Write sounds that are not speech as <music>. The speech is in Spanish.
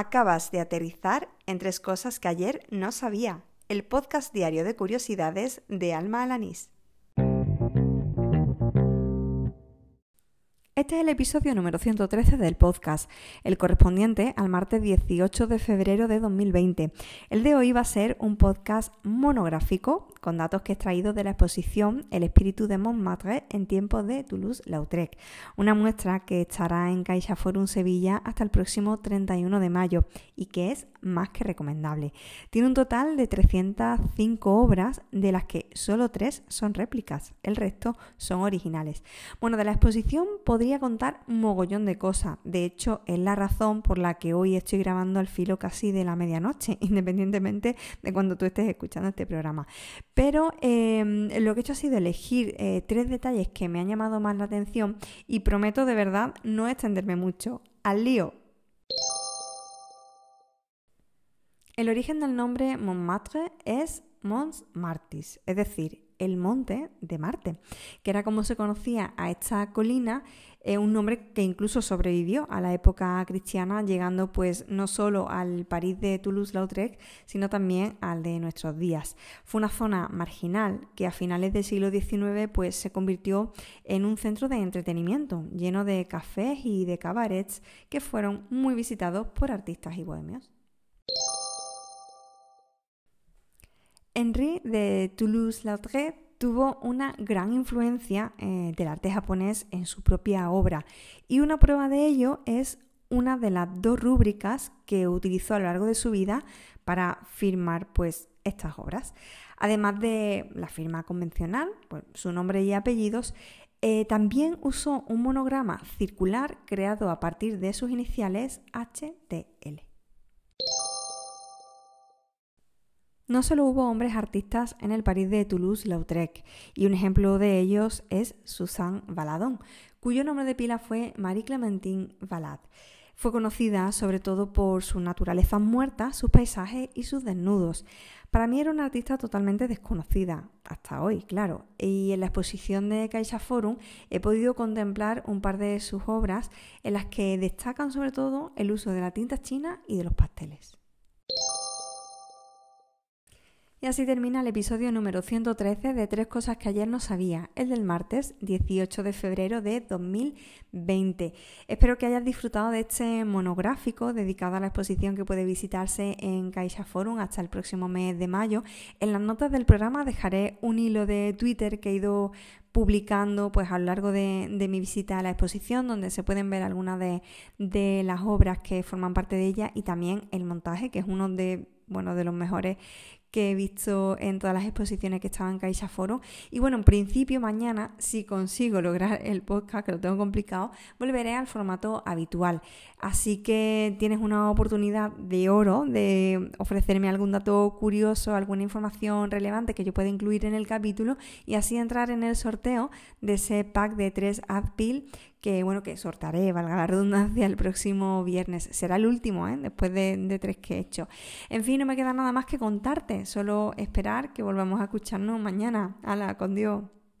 Acabas de aterrizar en tres cosas que ayer no sabía. El podcast diario de curiosidades de Alma Alanís. Este es el episodio número 113 del podcast, el correspondiente al martes 18 de febrero de 2020. El de hoy va a ser un podcast monográfico con datos que he extraído de la exposición El espíritu de Montmartre en tiempos de Toulouse-Lautrec, una muestra que estará en Caixa Forum Sevilla hasta el próximo 31 de mayo y que es más que recomendable. Tiene un total de 305 obras, de las que solo tres son réplicas, el resto son originales. Bueno, de la exposición podría contar un mogollón de cosas, de hecho es la razón por la que hoy estoy grabando al filo casi de la medianoche, <laughs> independientemente de cuando tú estés escuchando este programa. Pero em, lo que he hecho ha sido elegir eh, tres detalles que me han llamado más la atención y prometo de verdad no extenderme mucho. Al lío. El origen del nombre Montmartre es Mons Martis, es decir, el monte de Marte, que era como se conocía a esta colina, eh, un nombre que incluso sobrevivió a la época cristiana, llegando pues no solo al París de Toulouse-Lautrec, sino también al de nuestros días. Fue una zona marginal que a finales del siglo XIX pues se convirtió en un centro de entretenimiento, lleno de cafés y de cabarets que fueron muy visitados por artistas y bohemios. Henri de Toulouse-Lautrec tuvo una gran influencia eh, del arte japonés en su propia obra y una prueba de ello es una de las dos rúbricas que utilizó a lo largo de su vida para firmar pues estas obras. Además de la firma convencional, pues, su nombre y apellidos, eh, también usó un monograma circular creado a partir de sus iniciales HTL. No solo hubo hombres artistas en el París de Toulouse-Lautrec, y un ejemplo de ellos es Suzanne Valadon, cuyo nombre de pila fue Marie Clementine Valade. Fue conocida sobre todo por su naturaleza muerta, sus paisajes y sus desnudos. Para mí era una artista totalmente desconocida, hasta hoy, claro, y en la exposición de Caixa Forum he podido contemplar un par de sus obras en las que destacan sobre todo el uso de la tinta china y de los pasteles. Y así termina el episodio número 113 de Tres Cosas que ayer no sabía, el del martes 18 de febrero de 2020. Espero que hayas disfrutado de este monográfico dedicado a la exposición que puede visitarse en Caixa Forum hasta el próximo mes de mayo. En las notas del programa dejaré un hilo de Twitter que he ido publicando pues a lo largo de, mi visita a la exposición donde se pueden ver algunas de, de las obras que forman parte de ella y también el montaje que es uno de bueno, de los mejores he visto en todas las exposiciones que estaban en Caixa. Y bueno, en principio mañana, si consigo lograr el podcast, que lo tengo complicado, volveré al formato habitual. Así que tienes una oportunidad de oro de ofrecerme algún dato curioso, alguna información relevante que yo pueda incluir en el capítulo y así entrar en el sorteo de ese pack de tres AdPil que bueno, que sortaré, valga la redundancia, el próximo viernes. Será el último, ¿eh? después de, de, tres que he hecho. En fin, no me queda nada más que contarte, solo esperar que volvamos a escucharnos mañana. Hala, con Dios.